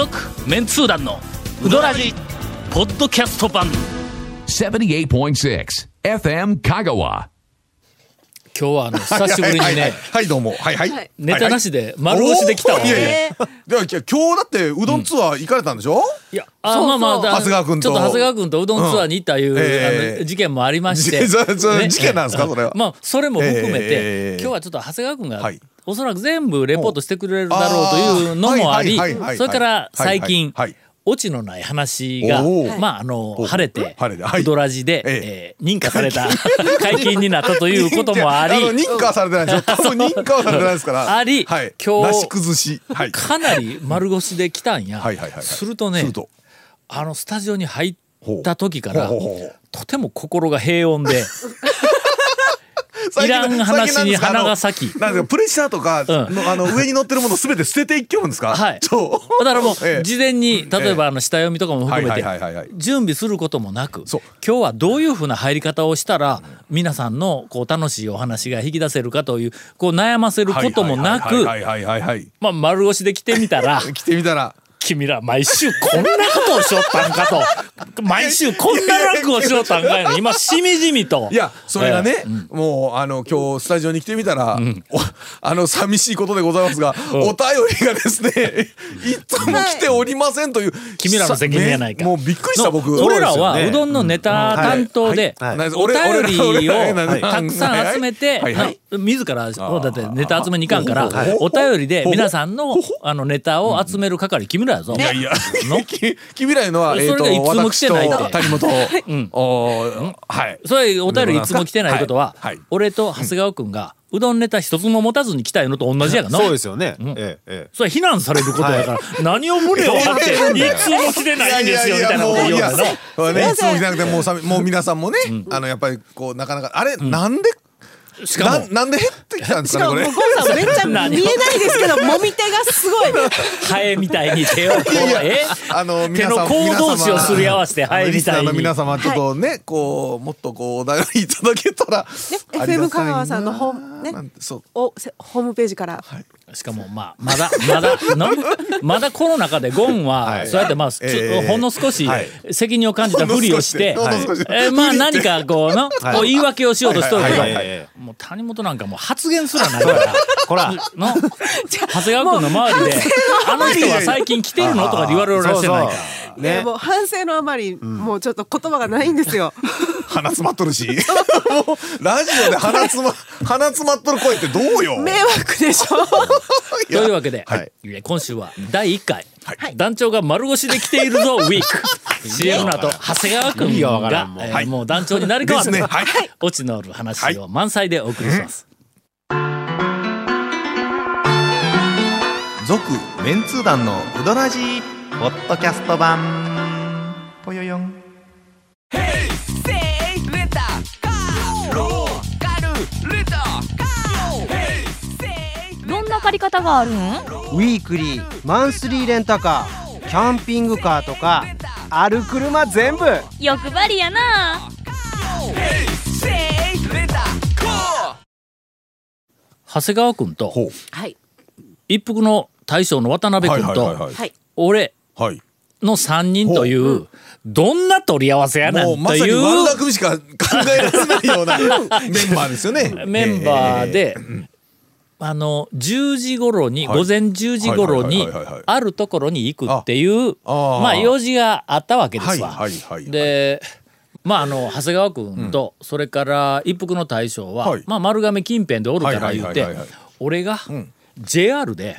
続メンツー団のウドラジポッドキャスト版。78.6 FM Kagawa. 今日はあの久しぶりにはいはいはい。ねはいどうも。はいはい。ネタなしで丸腰できたわ。いやいや。では今日だってうどんツアー行かれたんでしょ？いやあまあまあだ長谷川君と。ちょっと長谷川君とうどんツアーに行ったいう、ええあの事件もありまして、じそそ事件なんですか？それは。まあそれも含めて、ええ。今日はちょっと長谷川君が、はいおそらく全部レポートしてくれるだろうというのもありそれから最近、オチのない話がまああのお晴れてウドラジで、ええ。ー認可された 解禁になったということもありの認可はされてないですよ 認可はされてないですから。ありはい。今日かなり丸腰で来たんや。するとねあのスタジオに入った時からとても心が平穏で いらん話に花が咲き。なんかプレッシャーとかうん。のあの上に乗ってるものすべて捨てていっきょるんですか？はいそうだからもうええ。事前に例えばあの下読みとかも含めて準備することもなく今日はどういうふうな入り方をしたら皆さんのこう楽しいお話が引き出せるかというこう悩ませることもなくまあ丸腰で来てみたら。来てみたら君ら毎週こんなことをしよったんかと。毎週こんな楽をしよったんか今しみじみと。いやそれがね、もうあの今日スタジオに来てみたら、おあの寂しいことでございますが、お便りがですね いつも来ておりませんという、君らの責任やないか。ねもうびっくりした僕。の俺らはそうどんのネタ担当ではい。はい。お便りをたくさん集めてはい。はい。な自らだってネタ集めに行かんからはいお便りで皆さんのあのネタを集める係君らやぞ。いやいやのき君らいうのは、えー、とそれがいつも来私とてないって谷本、おーはいそれお便りいつも来てないことは俺と長谷川君がうどんネタ一つも持たずに来たのと同じやがな。そうですよね。ええええ。それは非難されることだから、何を胸を張って、いつも来てないんですよ、みたいなこと言うんだよな。これねいつも来なくてもうさもう皆さんもね、あのやっぱりこうなかなかあれ、なんでしかも。ななんで減ってきたんですかねこれもうゴンさんめっちゃ見えないですけど もみ手がすごい。ハエみたいに手をこう、え？あの手の甲同士をすり合わせてハエみたいあの。皆様ちょっとね、こうもっとこうお便りいただけたら、あり FM 香川さんのホームねおせホームページからしかもまあまだまだのまだこの中でゴンははい。そうやってまあ、ほんの少しはい。責任を感じたふりをして、えーまあ何かこうの、こう言い訳をしようとしとるけど、もう谷本なんかもう発言すらないから。こら。の長谷川君の周りで「あの人は最近来てるの?」とか言われるらしいないか。ね。もう反省のあまりもうちょっと言葉がないんですよ。鼻詰まっとるし。も うラジオで鼻詰ま鼻詰まっとる声ってどうよ？迷惑でしょ。というわけで、はい。え今週は第1回、はい。団長が丸腰で来ているぞウィーク。CM の後長谷川君がわからがんもう。えーもう団長になり変わって、ですね。はい。オチのある話を満載でお送りします。続メンツー団のウドラジーポッドキャスト版。ぽよよん。どんな借り方があるん？ウィークリーマンスリーレンタカーキャンピングカーとかある車全部。欲張りやな。長谷川君と一服の大将の渡辺君とはい俺はいの3人というどんな取り合わせやなんもうまといさに悪う巧みしか考えられないような メンバーですよね。メンバーで、あの10時頃に、はい。午前10時頃にあるところに行くっていうまあ用事があったわけですわ。はいはいはいでまああの長谷川君と、それから一服の大将は、はい。まあ、丸亀近辺でおるから言うてはいはいはいはいはい。俺が JR で、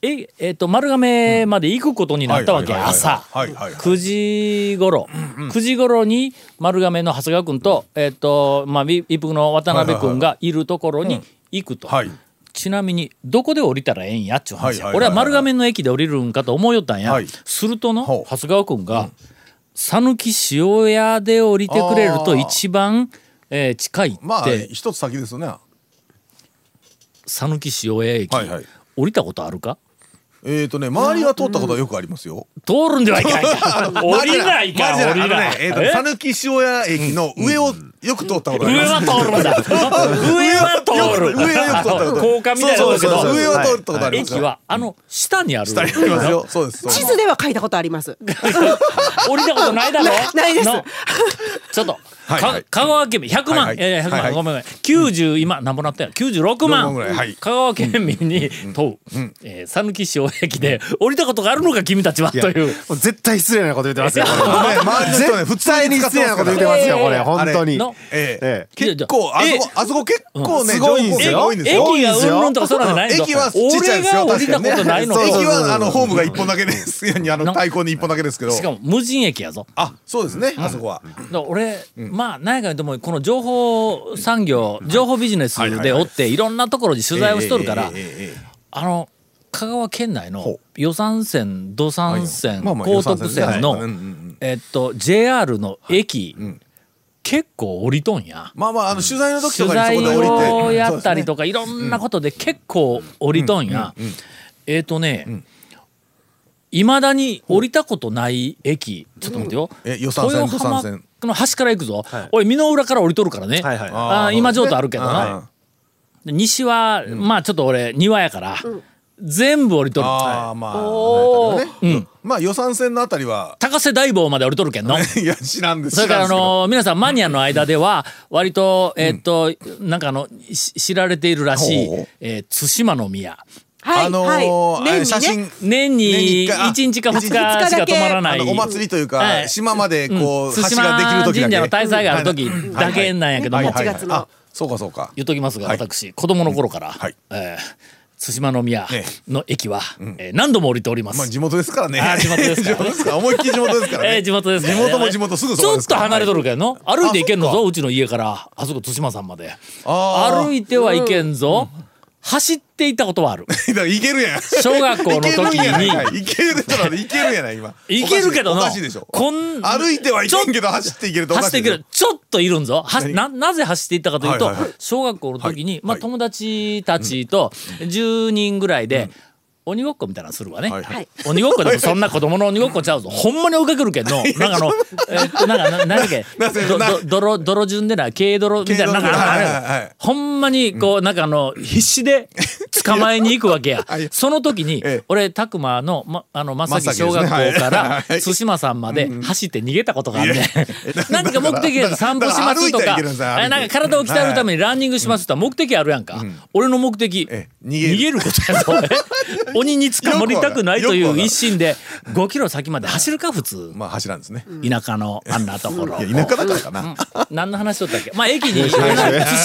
ええっと丸亀まで行くことになったわけ朝。はいはいはい9時頃。9時頃に丸亀の長谷川君と,、えっとまあ、一服の渡辺君がいるところに行くと。はい。ちなみにどこで降りたらええんやっちゅう話。俺は丸亀の駅で降りるんかと思いよったんや、はい。するとの長谷川君が讃岐塩屋で降りてくれると一番、えー近いって、まあ一つ先ですよね。讃岐塩屋駅、降りたことあるか？えっとね周りは通ったことはよくありますよ。通るんではいかんか 降りないか降りない。えっとえ？讃岐塩屋駅の上をよく通ったことあり上ますは通るんだ上は通る。上はよく通ったこと高架みたいなとこけど上は通ったことあります駅はあの下にある。下にありますよ。そうです地図では書いたことあります。降りたことないだろ？ないです。の？ちょっと、かはいはい。香川県民100万、はいはい。いやいや100万、はいはい。ごめんごめん。90今何ぼなったや？96万。6万ぐらい。はい。香川県民に問う。えー讃岐市大駅で降りたことがあるのか君たちは？という。絶対失礼なこと言ってますよ。これね 周りの人はね普絶対に失礼なこと言ってますよ、これ、本当に。のえ。ええ。結構あそこあそこ結構ねすごいんですよ。情報多いんですよ。駅がうんぬんとかそうなんじゃないの？駅はちっちゃいですよ俺が降りたことないの。と駅はあのホームが一本だけです。ようにあのな対向に一本だけですけど。しかも無人駅やぞ。あそうですねあそこは。俺、まあ何やかんでもこの情報産業情報ビジネスでおっていろんなところに取材をしとるからあの香川県内のほ予算線土産線高徳線のえっと JR の駅結構降りとんや。まあまああの取材の時と取かにそ材こで降りて。をやったりかとかいろんなことで結構降りとんや。えっとねいまだに降りたことない駅。ちょっと待ってよ。え予算線豊浜予算線の端から行くぞ。俺美濃浦から降りとるからね。はいはいあー今上都あるけどな。西はまあちょっと俺庭やから全部降りとる。ああまあおー。なん。まあ予算線のあたりは。高瀬大坊まで降りとるけんの。いや知らんです。それからあの皆さんマニアの間では割とえっとなんかあのし知られているらしいえー対馬の宮。はい、あのはい。ーあれ年にね。写真。年に一回。あ1日か2日しか止まらない。お祭りというはかい。島までこう橋対馬ができる時だけ。神社の大祭がある時だけなんやけども。はいはい8月の。あそうかそうか。言っときますがはい。私子供の頃からはい。えー対馬の宮えの駅はえー何度も降りております。まあ地元ですからね。あ地元ですか。ら ね地元ですから。思いっきり地元ですからね。えー地元です地元も地元すぐそちょっばですから。と離れとるけどの。歩いて行けんのぞうちの家から。あそこ対馬山まで。歩いてはいけんぞ走っていったことはある。だからいけるやん。小学校の時いけるんやないにかいいけるちょっと待っていけるやない今。いけるけどおのかしいでしょ。こん歩いてはいけんけど走っていけるとおか走っていける。ちょっといるんぞ。は何？ななぜ走っていったかというと、はいはいはい小学校の時に、まあ、友達たちと10人ぐらいで、鬼ごっこみたいなのするわね、はいはい。はい鬼ごっこでもそんな子供の鬼ごっこちゃうぞ。ほんまに追いかけるけんの。なんかあのえっとなんかななんだっけ？泥泥順でな軽泥みたいななんかあれはいほんまにこうなんかあの必死で捕まえに行くわけや。はい。その時にええ。俺拓磨のまあの正木小学校からはい対馬山まで走って逃げたことがあるね何か目的で散歩しますとか。だかなんか体を鍛えるためにランニングしますとか目的あるやんか。俺の目的。ええ逃げることやぞ。え？鬼に捕まりたくないという一心で5キロ先まで走るか普通。まあ走らんですね。田舎のあんなところ。田舎だからかな。何の話しとったっけ？まあ駅に対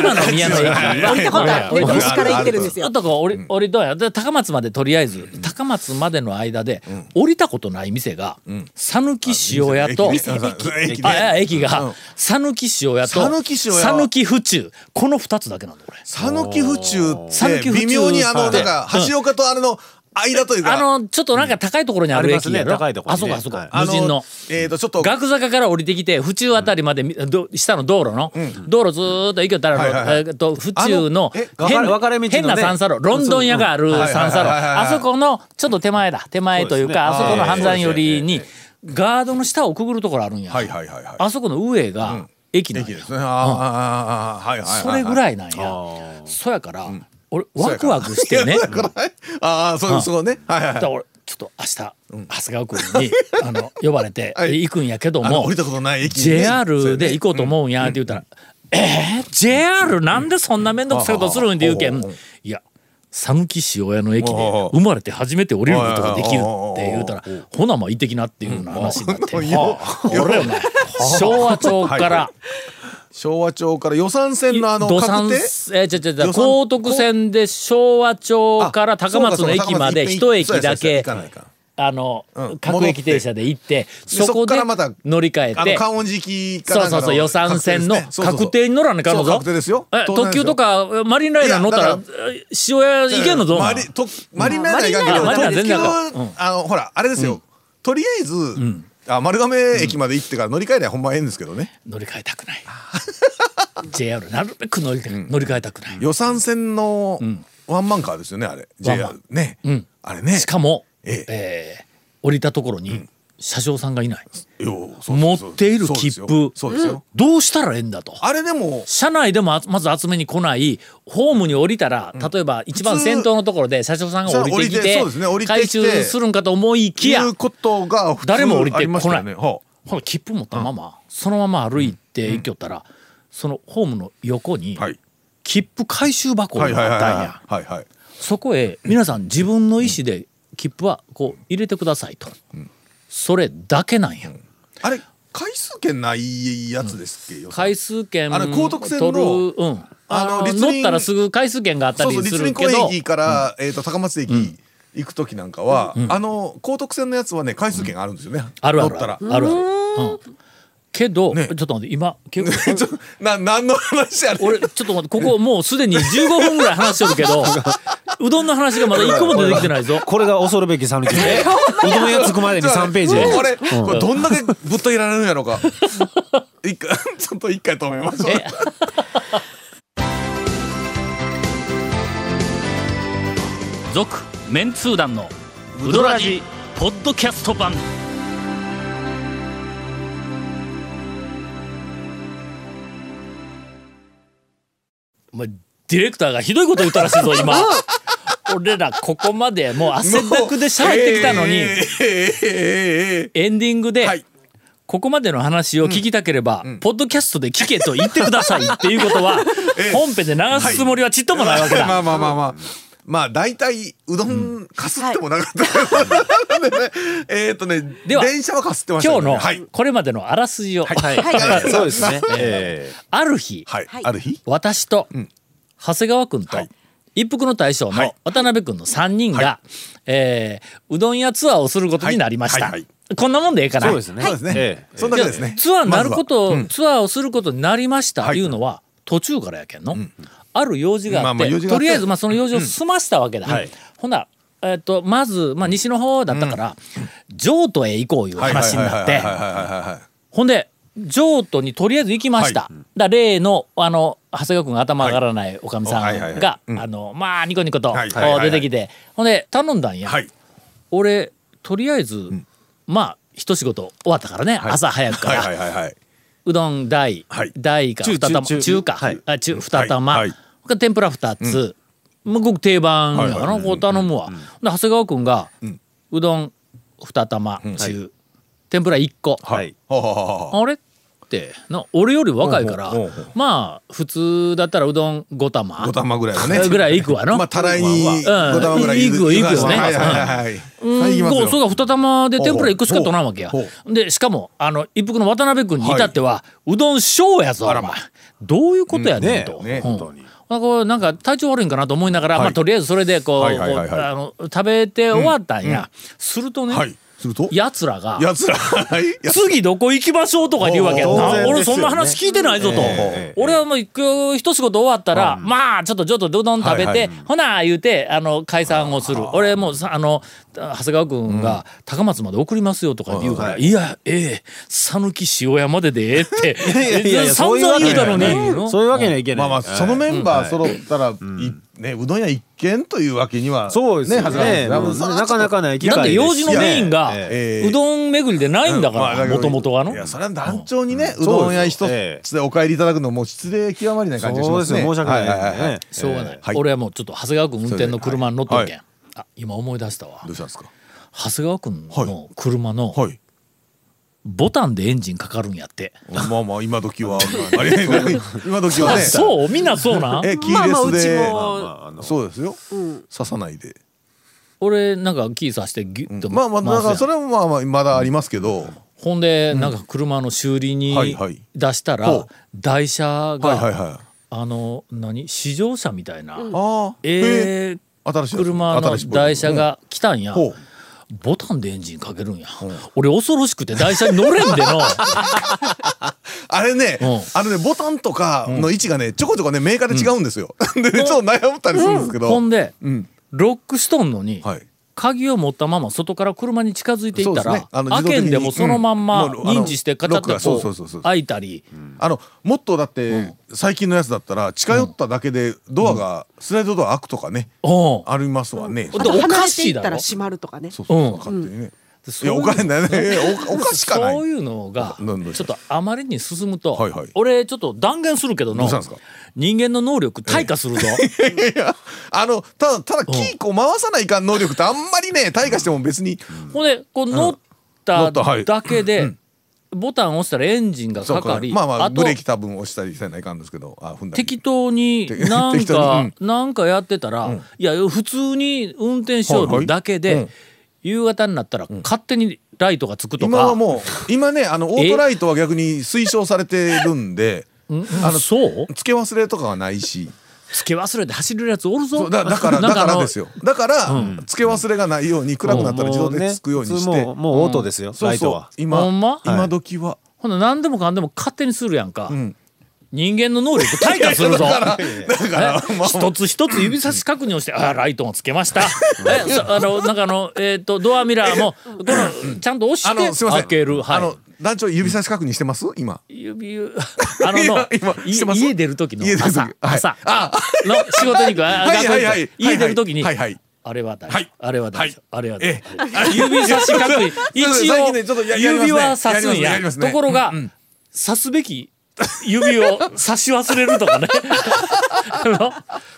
馬の宮の駅。は降りたことある。西から行ってるんですよあ。とこ降り降りどうやで高松までとりあえず高松までの間で降りたことない店が讃岐塩屋と駅が讃岐塩屋と讃岐府中。この2つだけなんだこれ讃岐府中って微妙にあのってなんか橋岡とあれの間というか。あのちょっとなんか高いところにある駅やろ？高いところにね。あそこあそこはい。あ無人の。えっとちょっと。学坂から降りてきて府中あたりまでみど下の道路の道路ずーっと行けたらはいはいはい。えーっと府中の変分かれ道のね。変な三叉路ロンドン屋があるうん三叉路。あそこのちょっと手前だ。手前というかあそこの半山寄りにガードの下をくぐるところあるんや。はいはいはいはい。あそこの上が駅なんや。それぐらいいなんや。そやから俺ワクワクしてね。あ あそうそうね。はいはい俺ちょっと明日長谷川君に あの呼ばれてはい。行くんやけども降りたことない。JR で行こうと思うんやって言ったら「えー、JR なんでそんな面倒くさいことするん?」って言うけん。ほうほう「いや讃岐塩屋の駅で生まれて初めて降りることができる」って言うたら「ほなまあ行ってきな」っていうふうな話になって よ俺お前昭和町から昭和町から予算線のあの土定えー、ちょちょちょ予算？高徳線で昭和町から高松の駅まで一駅だけあの、うん各駅停車で行ってそこで乗り換えて観音寺駅かそうんそうそう予算線の確定に乗らなあかんの特急とかマリンライナー乗ったら塩屋行けんのぞマリとマリンライナーいかんけどマリンライナー特急あのほらあれですよとりあえずあ丸亀駅まで行ってから乗り換えりゃほんまええんですけどね。乗り換えたくない。JR なるべく乗り換え乗り換えたくない。予算線のワンマンカーですよねあれ。JR ね。ん。あれね。しかもええ。えー降りたところに車掌さんがいない。よそう持そう。っている切符。そうですよ。どうしたらええんだと。あれでも、車内でもあまず集めに来ない。ホームに降りたら例えば一番先頭のところで車掌さんが降りてきててそうですね降りて回収するんかと思いきやいうことが普通誰も降りてこない。ね。はほら切符持ったままそのまま歩いて行きよったらそのホームの横にあはい。切符回収箱があったんや。そこへ皆さん自分の意思で切符はこう入れてくださいとそれだけなんや。あれ回数券ないやつですっけ、よ回数券あの高徳線の取るうん。ああの乗ったらすぐ回数券があったそうそうりす立林公るけど。園駅から、えー、と高松駅行く時なんかは、あの高徳線のやつはね回数券があるんですよね、あるある。乗ったら。あるある、うん、けど、ね。ちょっと待って今結構 ちょな何の話やねん俺ちょっと待ってここもうすでに15分ぐらい話しとるけど うどんの話がまだ一個も出てきてないぞ。これが恐るべき讃岐でうどん屋つくまでに3ページ。これ、これどんだけぶっといられるんやろうか。一回 ちょっと一回止めましょう。え？続メンツー団のウドラジポッドキャスト版お前ディレクターがひどいこと言ったらしいぞ今。俺らここまでもう汗だくで喋ってきたのに、えーえーえーえエンディングで、はい。ここまでの話を聞きたければ、ポッドキャストで聞けと言ってくださいっていうことは、本編で流すつもりはちっともないわけだ。まあまあまあまあまあ大体うどんかすってもなかった、でね。えっとねでは電車はかすってました今日のこれまでのあらすじを、はい。そうですね。えある日、はい、ある日？私と長谷川君と、はい。一服の大将のはい。渡辺君の3人が、はえーうどん屋ツアーをすることになりました。はい。はい。こんなもんでええかな。そうですね。そうですね、ええそんな感じですね。ツアーになること、まツアーをすることになりましたはいいうのは途中からやけんの、ある用事があって,、まあまあ用事があって。とりあえずまあその用事を済ましたわけだ、はい。ほな、えっとまず、まあ、西の方だったから、譲渡へ行こういう話になって。ほんで譲渡にとりあえず行きました、はい。だ例のあの長谷川君が頭上がらないおかみさんがまあニコニコと、出てきて。ほんで頼んだんや、はい。俺とりあえず、まあ一仕事終わったからね、はい。朝早くから、はいはいはいはいうどん大、はい。大か中二玉中中か、はい。あ中二玉、はい。はい。他天ぷら二つ、もうごく定番やな、はこう頼むわ、で長谷川君が、うどん二玉中、天ぷら一個、あれってな俺より若いからまあ普通だったらうどん5玉。5玉ぐらいはね。ぐらいいくわのまあたらいにうん。5玉ぐらいいくいくよね。はいはいはいはい。うん。はいそうそう二玉で天ぷら一個しか取らんわけや。でしかもあの一服の渡辺君に至っては、うどん小やぞお前。どういうことやねんと、うん。ねうん。本当に。まあこうなんか体調悪いんかなと思いながら、はい。まあ、とりあえずそれでこう,、食べて終わったんや、するとね、はいすると？やつらがやつら。次どこ行きましょうとか言うわけやんな。ね。俺そんな話聞いてないぞと、ええ俺はもう一仕事終わったら、まあちょっとちょっとうどん食べて、はいはい。ほな言うてあの解散をする。俺もうさあの長谷川君が高松まで送りますよとか言うから、い、やええ讃岐塩屋まででええって いやいやいや 散そういうわけ々言うたのに、そういうわけにはいけない。まあまあそのメンバー揃ったらいねうどん屋一軒というわけにはそうですよはずなんね。ですもうなかなかない機だっ会です。て用事のメインが、ええ。うどん巡りでないんだからもともとがの。いやそれは団長にねうどん屋一つでお帰りいただくのも失礼極まりない感じがしますね。そうですよ申し訳ないはははねしょうがない、はい。俺はもうちょっと長谷川君運転の車に乗っとるけん、はあ今思い出したわ。どうしたんですか？長谷川君の車のはいボタンでエンジンかかるんやって、まあまあ今時は今時はね。そうみんなそうなん？えキーまあまあうちレスで。も。そうですよ。刺さないで。俺なんかキーさしてギュッとまあまあだからそれれもまあまあまだありますけど。ほんでなんか車の修理にはいはい。出したら台車はいはいがはい。あの何？試乗車みたいな。ああええ新しい車の台車が来たんや。ほうボタンでエンジンかけるんや。俺恐ろしくて台車に乗れんでの あれねうん。あのねボタンとかの位置がねちょこちょこねメーカーで違うんですよ。でねちょっと悩ったりするんですけど。ほんでうん。ロックしとんのにはい鍵を持ったまま外から車に近づいていったらね。あの開けんでもそのまんま認知してカチャッと開いたりあのもっとだって最近のやつだったら近寄っただけでドアがスライドドア開くとかねうんありますわねでおかしていたら閉まるとかねそうそう勝手にねいやおかし いねおおかしかない。そういうのがちょっとあまりに進むと、はいはい。俺ちょっと断言するけどの人間の能力退化するぞ。いやあのただただキーこう回さないかん能力ってあんまりね退化しても別に。ほんでこう乗っ乗ただけで、ボタン押したらエンジンがかかり、まあまあブレーキ多分押したりせないかんですけど適当になんか、になんかやってたら、いや普通に運転しよるだけで、はい。はいうん夕方になったら勝手にライトがつくとか、今はもう今ねあの オートライトは逆に推奨されてるんであのそう？付け忘れとかはないし。付け忘れて走れるやつおるぞ。そうだだから だからですよ。だから付け忘れがないように暗くなったら自動でつくようにして。もうねもうもうオートですよ、そうそう。ライトは。今ほんま？今時は。ほな何でもかんでも勝手にするやんか、ん人間の能力退化するぞ。だからえ一つ一つ指差し確認をして、あライトもつけました。あの、なんかあの、えっ、と、ドアミラーも、この、ちゃんと押あして開ける。はい。あの団長指差し確認してます？今。指、あのの今家出る時の朝、はい。朝。あ。の仕事に行く、あはいはいはい。家出る時に、はいはい。あれは大丈夫、はい。あれは大丈夫、あれは大丈。指差し確認、一最応指は刺すんや。ところが、刺すべき指を刺し忘れるとかね。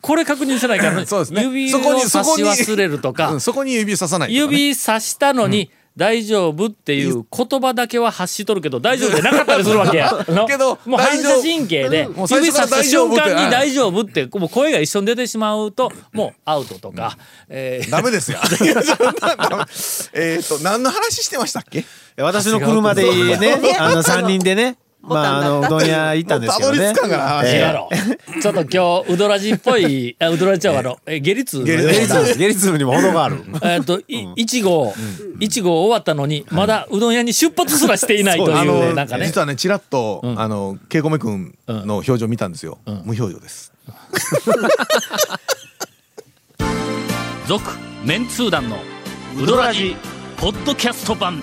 これ確認せないから、そうですね。指をそこに刺し忘れるとか。うん、そこに指ささないとかね。指刺したのに大丈夫っていう言葉だけは発しとるけど大丈夫でなかったりするわけや。けどもう反射神経で指刺した瞬間に大大丈夫ってもう声が一緒に出てしまうともうアウトとか、えー。ダメですよ。えっと何の話してましたっけ？私の車でねあの3人でねまああのうどん屋行ったんですけどね。たどり着かんから話違うやろちょっと今日ウドラジっぽいあウドラジちゃうわあの。え下痢痛下痢痛にも程がある。えっと、い1号、1号終わったのに、まだうどん屋に出発すらしていないとあいう、のなんかね。実はねちらっとあのケイコメ君の表情見たんですよ。無表情です。続、メンツー団のウドラジ、ポッドキャスト版。